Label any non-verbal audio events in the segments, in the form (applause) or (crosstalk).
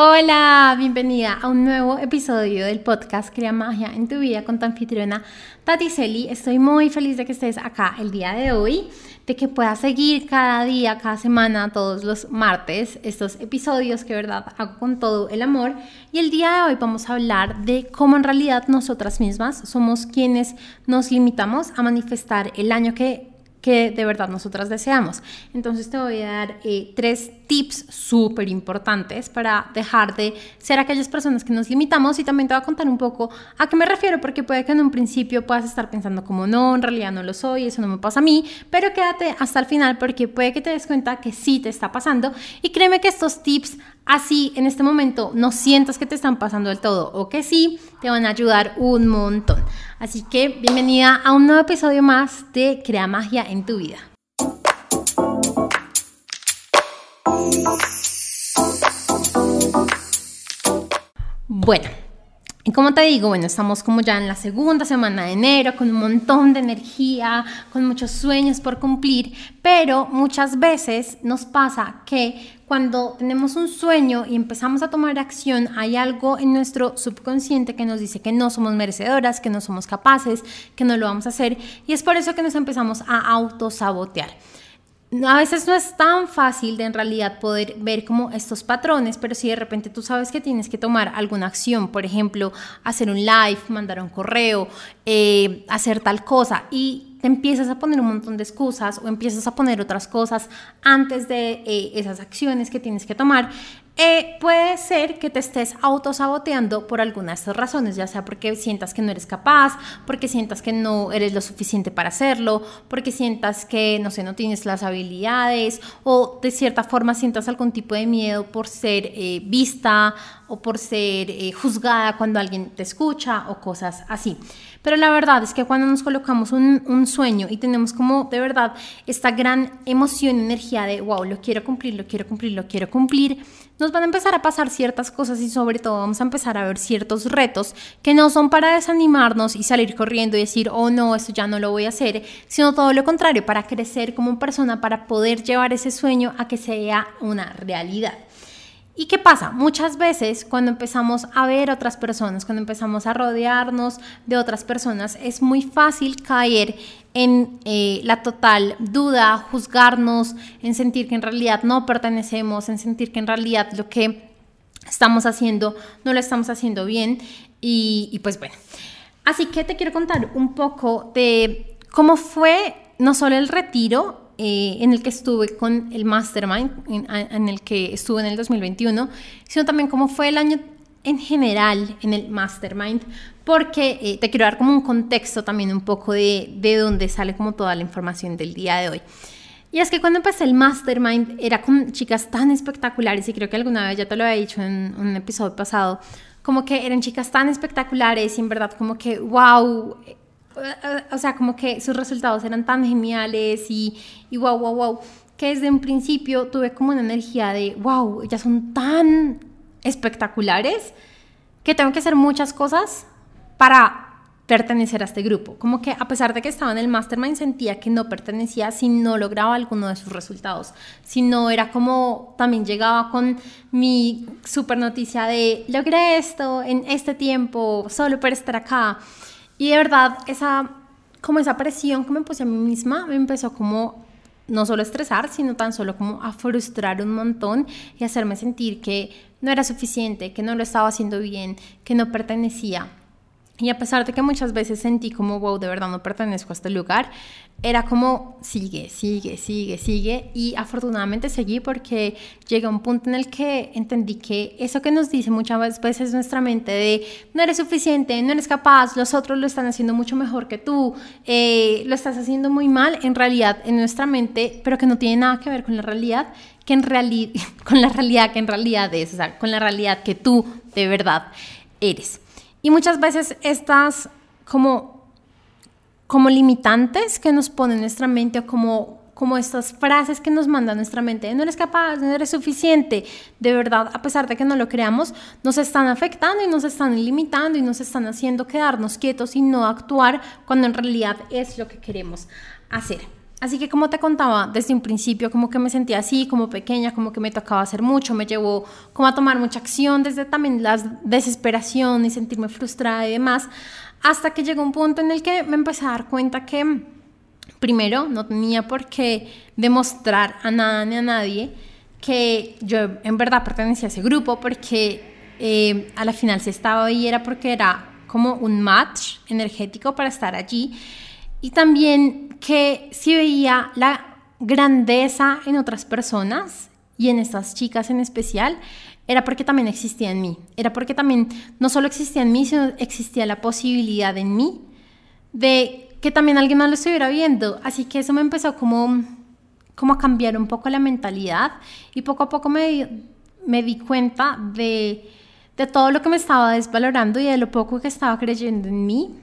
Hola, bienvenida a un nuevo episodio del podcast Crea Magia en tu vida con tu anfitriona Tati Celi. Estoy muy feliz de que estés acá el día de hoy, de que puedas seguir cada día, cada semana, todos los martes, estos episodios que verdad hago con todo el amor. Y el día de hoy vamos a hablar de cómo en realidad nosotras mismas somos quienes nos limitamos a manifestar el año que que de verdad nosotras deseamos. Entonces te voy a dar eh, tres tips súper importantes para dejar de ser aquellas personas que nos limitamos y también te voy a contar un poco a qué me refiero porque puede que en un principio puedas estar pensando como no, en realidad no lo soy, eso no me pasa a mí, pero quédate hasta el final porque puede que te des cuenta que sí te está pasando y créeme que estos tips así en este momento no sientas que te están pasando del todo o que sí, te van a ayudar un montón. Así que bienvenida a un nuevo episodio más de Crea Magia en tu vida. Bueno, y como te digo, bueno, estamos como ya en la segunda semana de enero, con un montón de energía, con muchos sueños por cumplir, pero muchas veces nos pasa que cuando tenemos un sueño y empezamos a tomar acción, hay algo en nuestro subconsciente que nos dice que no somos merecedoras, que no somos capaces, que no lo vamos a hacer, y es por eso que nos empezamos a autosabotear a veces no es tan fácil de en realidad poder ver como estos patrones, pero si de repente tú sabes que tienes que tomar alguna acción, por ejemplo, hacer un live, mandar un correo, eh, hacer tal cosa y te empiezas a poner un montón de excusas o empiezas a poner otras cosas antes de eh, esas acciones que tienes que tomar, eh, puede ser que te estés autosaboteando por alguna de estas razones, ya sea porque sientas que no eres capaz, porque sientas que no eres lo suficiente para hacerlo, porque sientas que, no sé, no tienes las habilidades o de cierta forma sientas algún tipo de miedo por ser eh, vista o por ser eh, juzgada cuando alguien te escucha o cosas así. Pero la verdad es que cuando nos colocamos un, sueño y tenemos como de verdad esta gran emoción, energía de, wow, lo quiero cumplir, lo quiero cumplir, lo quiero cumplir, nos van a empezar a pasar ciertas cosas y sobre todo vamos a empezar a ver ciertos retos que no son para desanimarnos y salir corriendo y decir, oh no, esto ya no lo voy a hacer, sino todo lo contrario, para crecer como persona, para poder llevar ese sueño a que sea una realidad. ¿Y qué pasa? Muchas veces cuando empezamos a ver otras personas, cuando empezamos a rodearnos de otras personas, es muy fácil caer en eh, la total duda, juzgarnos, en sentir que en realidad no pertenecemos, en sentir que en realidad lo que estamos haciendo no lo estamos haciendo bien. Y, y pues bueno, así que te quiero contar un poco de cómo fue no solo el retiro, eh, en el que estuve con el Mastermind, en, el que estuve en el 2021, sino también cómo fue el año en general en el Mastermind, porque eh, te quiero dar como un contexto también un poco de, de dónde sale como toda la información del día de hoy. Y es que cuando empecé el Mastermind era con chicas tan espectaculares, y creo que alguna vez ya te lo había dicho en un episodio pasado, como que eran chicas tan espectaculares y en verdad como que, wow, o sea, como que sus resultados eran tan geniales y, y wow, wow, wow, que desde un principio tuve como una energía de, wow, ellas son tan espectaculares que tengo que hacer muchas cosas para pertenecer a este grupo. Como que a pesar de que estaba en el mastermind sentía que no pertenecía si no lograba alguno de sus resultados. Si no era como también llegaba con mi super noticia de logré esto en este tiempo solo por estar acá. Y de verdad, esa, como esa presión que me puse a mí misma me empezó como no solo a estresar, sino tan solo como a frustrar un montón y hacerme sentir que no era suficiente, que no lo estaba haciendo bien, que no pertenecía. Y a pesar de que muchas veces sentí como, wow, de verdad no pertenezco a este lugar, era como, sigue, sigue, sigue, sigue. Y afortunadamente seguí porque llegué a un punto en el que entendí que eso que nos dice muchas veces nuestra mente de no eres suficiente, no eres capaz, los otros lo están haciendo mucho mejor que tú, eh, lo estás haciendo muy mal, en realidad en nuestra mente, pero que no tiene nada que ver con la realidad, que en realidad, (laughs) con la realidad que en realidad es, o sea, con la realidad que tú de verdad eres. Y muchas veces estas como, como limitantes que nos pone nuestra mente o como, como estas frases que nos manda nuestra mente, no eres capaz, no eres suficiente, de verdad, a pesar de que no lo creamos, nos están afectando y nos están limitando y nos están haciendo quedarnos quietos y no actuar cuando en realidad es lo que queremos hacer. Así que como te contaba desde un principio, como que me sentía así, como pequeña, como que me tocaba hacer mucho, me llevó como a tomar mucha acción desde también la desesperación y sentirme frustrada y demás, hasta que llegó un punto en el que me empecé a dar cuenta que primero no tenía por qué demostrar a nada ni a nadie que yo en verdad pertenecía a ese grupo, porque eh, a la final si estaba ahí era porque era como un match energético para estar allí y también que si veía la grandeza en otras personas y en estas chicas en especial, era porque también existía en mí. Era porque también no solo existía en mí, sino existía la posibilidad en mí de que también alguien más lo estuviera viendo. Así que eso me empezó como, como a cambiar un poco la mentalidad y poco a poco me, me di cuenta de, de todo lo que me estaba desvalorando y de lo poco que estaba creyendo en mí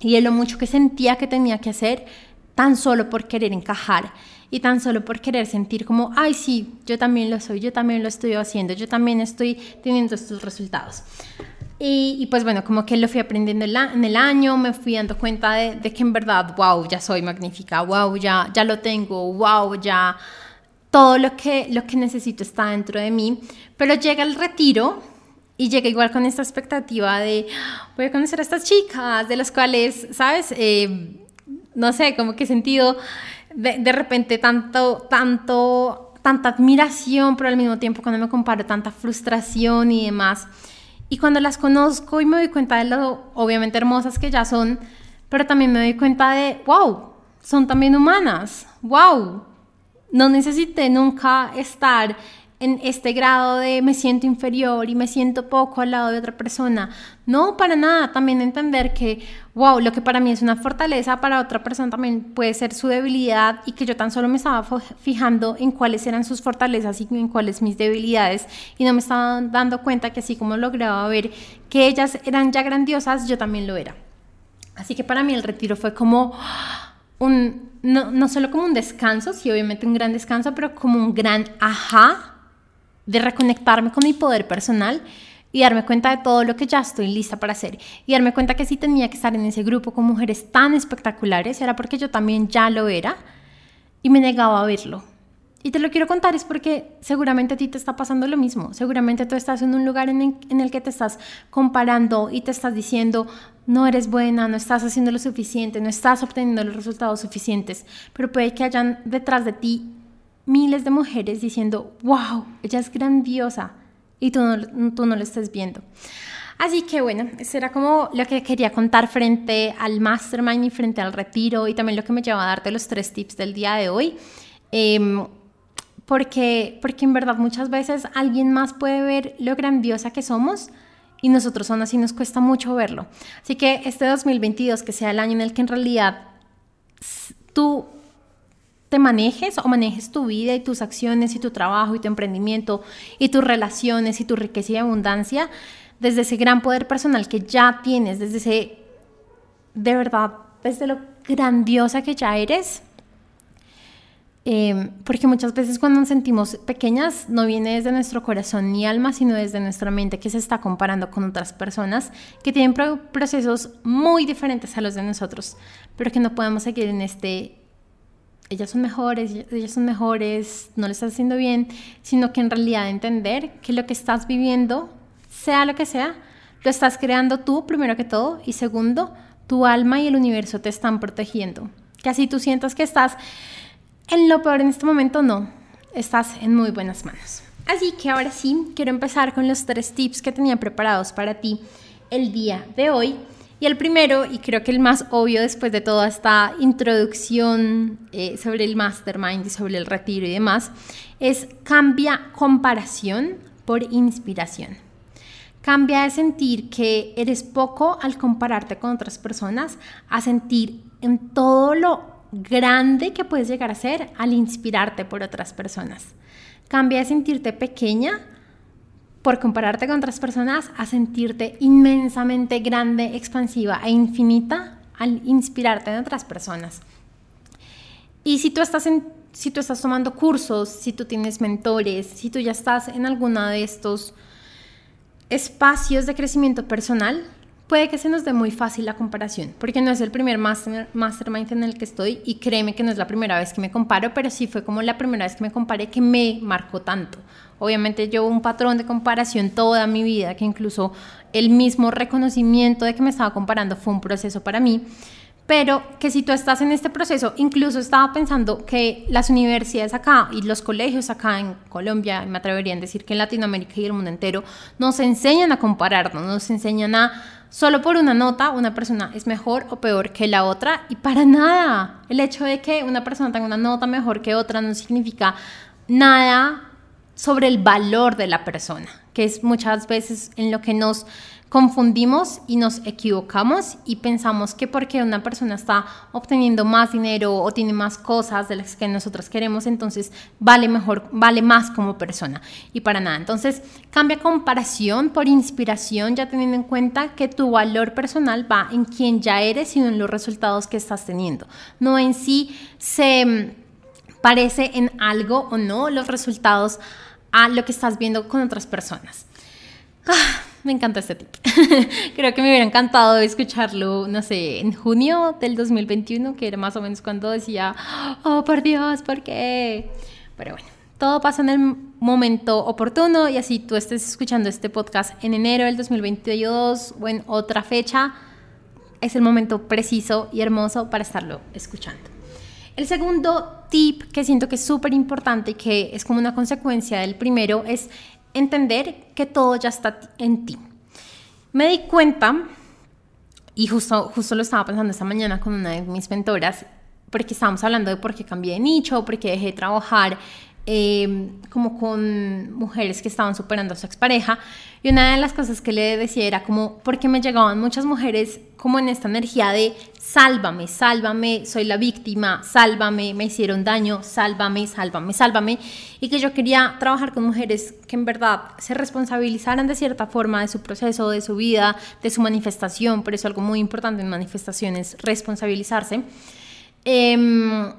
y de lo mucho que sentía que tenía que hacer tan solo por querer encajar y tan solo por querer sentir como, ay, sí, yo también lo soy, yo también lo estoy haciendo, yo también estoy teniendo estos resultados. Y, pues bueno, como que lo fui aprendiendo en el año, me fui dando cuenta de, que en verdad, wow, ya soy magnífica, wow, ya, ya lo tengo, wow, ya todo lo que, lo que necesito está dentro de mí. Pero llega el retiro y llega igual con esta expectativa de, voy a conocer a estas chicas, de las cuales, ¿sabes? Eh, no sé, como que sentido de, de repente tanto, tanto, tanta admiración, pero al mismo tiempo cuando me comparo tanta frustración y demás. Y cuando las conozco y me doy cuenta de lo obviamente hermosas que ya son, pero también me doy cuenta de, wow, son también humanas, wow, no necesité nunca estar en este grado de me siento inferior y me siento poco al lado de otra persona. No, para nada. También entender que, wow, lo que para mí es una fortaleza, para otra persona también puede ser su debilidad y que yo tan solo me estaba fijando en cuáles eran sus fortalezas y en cuáles mis debilidades y no me estaba dando cuenta que así como lograba ver que ellas eran ya grandiosas, yo también lo era. Así que para mí el retiro fue como un, no, no solo como un descanso, sí, obviamente un gran descanso, pero como un gran ajá de reconectarme con mi poder personal y darme cuenta de todo lo que ya estoy lista para hacer. Y darme cuenta que si tenía que estar en ese grupo con mujeres tan espectaculares, era porque yo también ya lo era y me negaba a verlo. Y te lo quiero contar es porque seguramente a ti te está pasando lo mismo. Seguramente tú estás en un lugar en el, en el que te estás comparando y te estás diciendo, no eres buena, no estás haciendo lo suficiente, no estás obteniendo los resultados suficientes. Pero puede que hayan detrás de ti miles de mujeres diciendo, wow, ella es grandiosa y tú no, tú no lo estás viendo. Así que bueno, eso era como lo que quería contar frente al mastermind y frente al retiro y también lo que me lleva a darte los tres tips del día de hoy. Em, porque, porque en verdad muchas veces alguien más puede ver lo grandiosa que somos y nosotros son así, nos cuesta mucho verlo. Así que este 2022, que sea el año en el que en realidad tú te manejes o manejes tu vida y tus acciones y tu trabajo y tu emprendimiento y tus relaciones y tu riqueza y abundancia desde ese gran poder personal que ya tienes, desde ese, de verdad, desde lo grandiosa que ya eres. Em, porque muchas veces cuando nos sentimos pequeñas no viene desde nuestro corazón ni alma, sino desde nuestra mente que se está comparando con otras personas que tienen procesos muy diferentes a los de nosotros, pero que no podemos seguir en este ellas son mejores, ellas son mejores, no le estás haciendo bien, sino que en realidad entender que lo que estás viviendo, sea lo que sea, lo estás creando tú primero que todo y segundo, tu alma y el universo te están protegiendo. Que así tú sientas que estás en lo peor en este momento, no, estás en muy buenas manos. Así que ahora sí, quiero empezar con los tres tips que tenía preparados para ti el día de hoy. Y el primero, y creo que el más obvio después de toda esta introducción eh, sobre el mastermind y sobre el retiro y demás, es cambia comparación por inspiración. Cambia de sentir que eres poco al compararte con otras personas a sentir en todo lo grande que puedes llegar a ser al inspirarte por otras personas. Cambia de sentirte pequeña por compararte con otras personas a sentirte inmensamente grande, expansiva e infinita al inspirarte en otras personas. Y si tú estás en, si tú estás tomando cursos, si tú tienes mentores, si tú ya estás en alguna de estos espacios de crecimiento personal, puede que se nos dé muy fácil la comparación, porque no es el primer master, mastermind en el que estoy y créeme que no es la primera vez que me comparo, pero sí fue como la primera vez que me comparé que me marcó tanto. Obviamente yo un patrón de comparación toda mi vida, que incluso el mismo reconocimiento de que me estaba comparando fue un proceso para mí pero que si tú estás en este proceso, incluso estaba pensando que las universidades acá y los colegios acá en Colombia, me atrevería a decir que en Latinoamérica y el mundo entero, nos enseñan a compararnos, nos enseñan a solo por una nota una persona es mejor o peor que la otra y para nada. El hecho de que una persona tenga una nota mejor que otra no significa nada sobre el valor de la persona, que es muchas veces en lo que nos confundimos y nos equivocamos y pensamos que porque una persona está obteniendo más dinero o tiene más cosas de las que nosotros queremos, entonces vale mejor, vale más como persona. Y para nada. Entonces, cambia comparación por inspiración, ya teniendo en cuenta que tu valor personal va en quien ya eres y en los resultados que estás teniendo. No en sí se mm, parece en algo o no los resultados lo que estás viendo con otras personas. Ah, me encanta este tip. (laughs) Creo que me hubiera encantado escucharlo, no sé, en junio del 2021, que era más o menos cuando decía, oh, por Dios, ¿por qué? Pero bueno, todo pasa en el momento oportuno y así tú estés escuchando este podcast en enero del 2022 o en otra fecha, es el momento preciso y hermoso para estarlo escuchando. El segundo tip que siento que es súper importante y que es como una consecuencia del primero es entender que todo ya está en ti. Me di cuenta, y justo, justo lo estaba pensando esta mañana con una de mis mentoras, porque estábamos hablando de por qué cambié de nicho, por qué dejé de trabajar Em, como con mujeres que estaban superando a su expareja. Y una de las cosas que le decía era como, porque me llegaban muchas mujeres como en esta energía de sálvame, sálvame, soy la víctima, sálvame, me hicieron daño, sálvame, sálvame, sálvame. Y que yo quería trabajar con mujeres que en verdad se responsabilizaran de cierta forma de su proceso, de su vida, de su manifestación. Por eso algo muy importante en manifestaciones, responsabilizarse. Eh,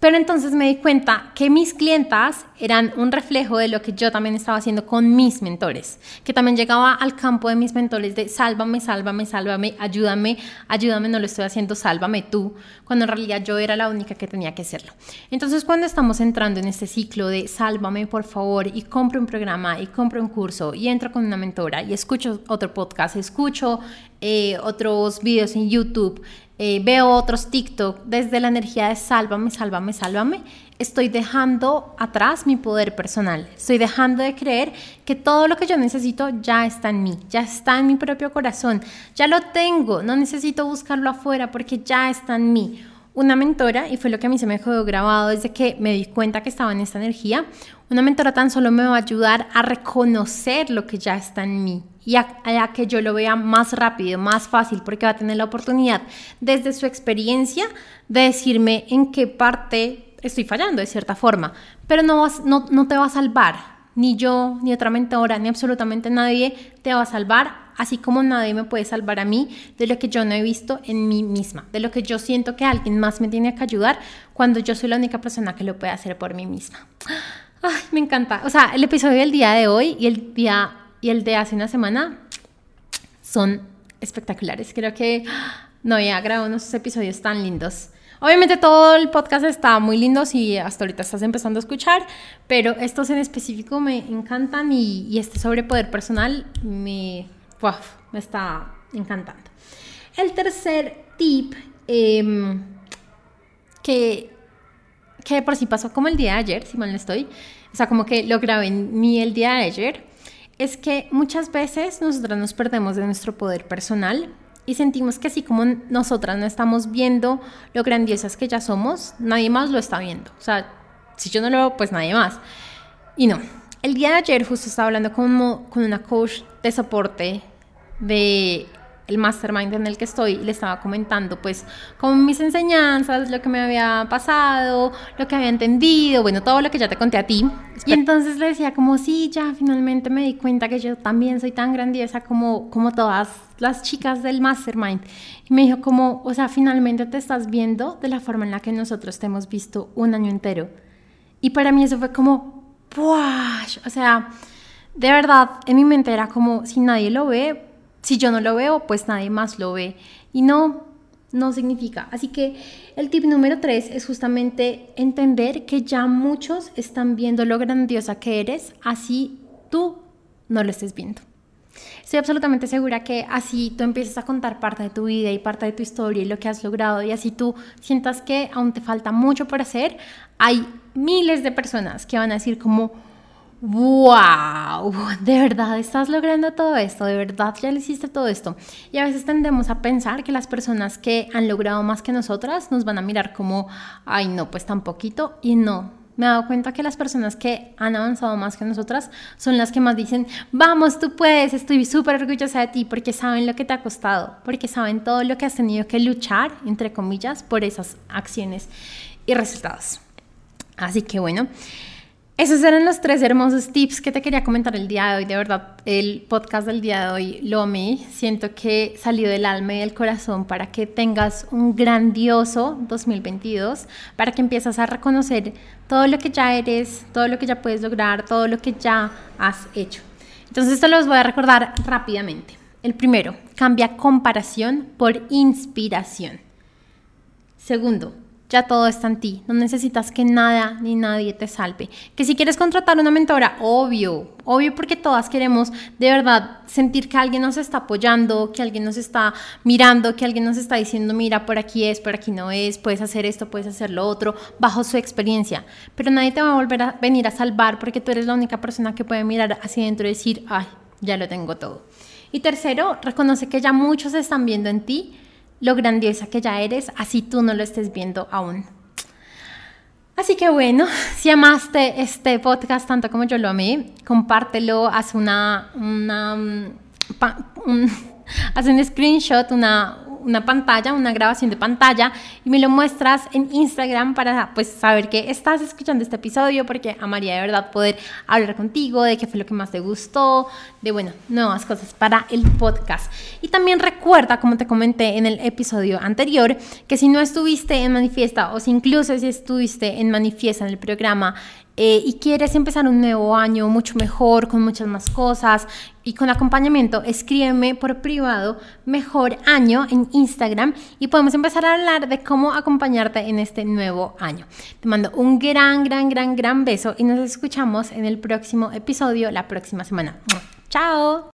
pero entonces me di cuenta que mis clientas eran un reflejo de lo que yo también estaba haciendo con mis mentores, que también llegaba al campo de mis mentores de sálvame, sálvame, sálvame, ayúdame, ayúdame, no lo estoy haciendo, sálvame tú, cuando en realidad yo era la única que tenía que hacerlo. Entonces cuando estamos entrando en este ciclo de sálvame por favor y compro un programa y compro un curso y entro con una mentora y escucho otro podcast, escucho eh, otros videos en YouTube, eh, veo otros TikTok desde la energía de sálvame, sálvame, sálvame, estoy dejando atrás mi poder personal. Estoy dejando de creer que todo lo que yo necesito ya está en mí, ya está en mi propio corazón, ya lo tengo, no necesito buscarlo afuera porque ya está en mí. Una mentora, y fue lo que a mí se me quedó grabado desde que me di cuenta que estaba en esta energía, una mentora tan solo me va a ayudar a reconocer lo que ya está en mí y a, que yo lo vea más rápido, más fácil, porque va a tener la oportunidad desde su experiencia de decirme en qué parte estoy fallando de cierta forma, pero no, no, no te va a salvar, ni yo, ni otra mentora, ni absolutamente nadie te va a salvar, así como nadie me puede salvar a mí de lo que yo no he visto en mí misma, de lo que yo siento que alguien más me tiene que ayudar cuando yo soy la única persona que lo puede hacer por mí misma. Ay, me encanta. O sea, el episodio del día de hoy y el día y el de hace una semana son espectaculares. Creo que no había grabado unos episodios tan lindos. Obviamente todo el podcast está muy lindo si hasta ahorita estás empezando a escuchar, pero estos en específico me encantan y, este sobre poder personal me, me está encantando. El tercer tip em, que, que por si pasó como el día de ayer, si mal no estoy, o sea, como que lo grabé ni el día de ayer, es que muchas veces nosotras nos perdemos de nuestro poder personal y sentimos que así como nosotras no estamos viendo lo grandiosas que ya somos, nadie más lo está viendo. O sea, si yo no lo veo, pues nadie más. Y no. El día de ayer justo estaba hablando con, con una coach de soporte de el mastermind en el que estoy le estaba comentando pues con mis enseñanzas, lo que me había pasado, lo que había entendido, bueno, todo lo que ya te conté a ti. Y entonces le decía como, sí, ya finalmente me di cuenta que yo también soy tan grandiosa como, como todas las chicas del mastermind. Y me dijo como, o sea, finalmente te estás viendo de la forma en la que nosotros te hemos visto un año entero. Y para mí eso fue como, O sea, de verdad, en mi mente era como, si nadie lo ve, si yo no lo veo, pues nadie más lo ve. Y no, no significa. Así que el tip número tres es justamente entender que ya muchos están viendo lo grandiosa que eres, así tú no lo estés viendo. Estoy absolutamente segura que así tú empiezas a contar parte de tu vida y parte de tu historia y lo que has logrado y así tú sientas que aún te falta mucho por hacer, hay miles de personas que van a decir como, wow, de verdad estás logrando todo esto, de verdad ya le hiciste todo esto. Y a veces tendemos a pensar que las personas que han logrado más que nosotras nos van a mirar como, ay no, pues tan poquito y no. Me he dado cuenta que las personas que han avanzado más que nosotras son las que más dicen, vamos, tú puedes, estoy súper orgullosa de ti porque saben lo que te ha costado, porque saben todo lo que has tenido que luchar, entre comillas, por esas acciones y resultados. Así que bueno, esos eran los tres hermosos tips que te quería comentar el día de hoy. De verdad, el podcast del día de hoy lo. Siento que salió del alma y del corazón para que tengas un grandioso 2022, para que empieces a reconocer todo lo que ya eres, todo lo que ya puedes lograr, todo lo que ya has hecho. Entonces, esto los voy a recordar rápidamente. El primero, cambia comparación por inspiración. Segundo, ya todo está en ti, no necesitas que nada ni nadie te salve. Que si quieres contratar una mentora, obvio, obvio porque todas queremos de verdad sentir que alguien nos está apoyando, que alguien nos está mirando, que alguien nos está diciendo, mira, por aquí es, por aquí no es, puedes hacer esto, puedes hacer lo otro, bajo su experiencia. Pero nadie te va a volver a venir a salvar porque tú eres la única persona que puede mirar hacia adentro y decir, ay, ya lo tengo todo. Y tercero, reconoce que ya muchos están viendo en ti lo grandiosa que ya eres, así tú no lo estés viendo aún. Así que bueno, (laughs) si amaste este podcast tanto como yo lo amé, compártelo, haz una, un, (laughs) haz un screenshot, una, una pantalla, una grabación de pantalla y me lo muestras en Instagram para pues saber que estás escuchando este episodio porque amaría de verdad poder hablar contigo de qué fue lo que más te gustó, de bueno, nuevas cosas para el podcast. Y también recuerda, como te comenté en el episodio anterior, que si no estuviste en Manifiesta o si incluso si estuviste en Manifiesta en el programa eh, y quieres empezar un nuevo año mucho mejor, con muchas más cosas y con acompañamiento, escríbeme por privado mejor año en Instagram y podemos empezar a hablar de cómo acompañarte en este nuevo año. Te mando un gran, gran, gran, gran beso y nos escuchamos en el próximo episodio la próxima semana. ¡Chao!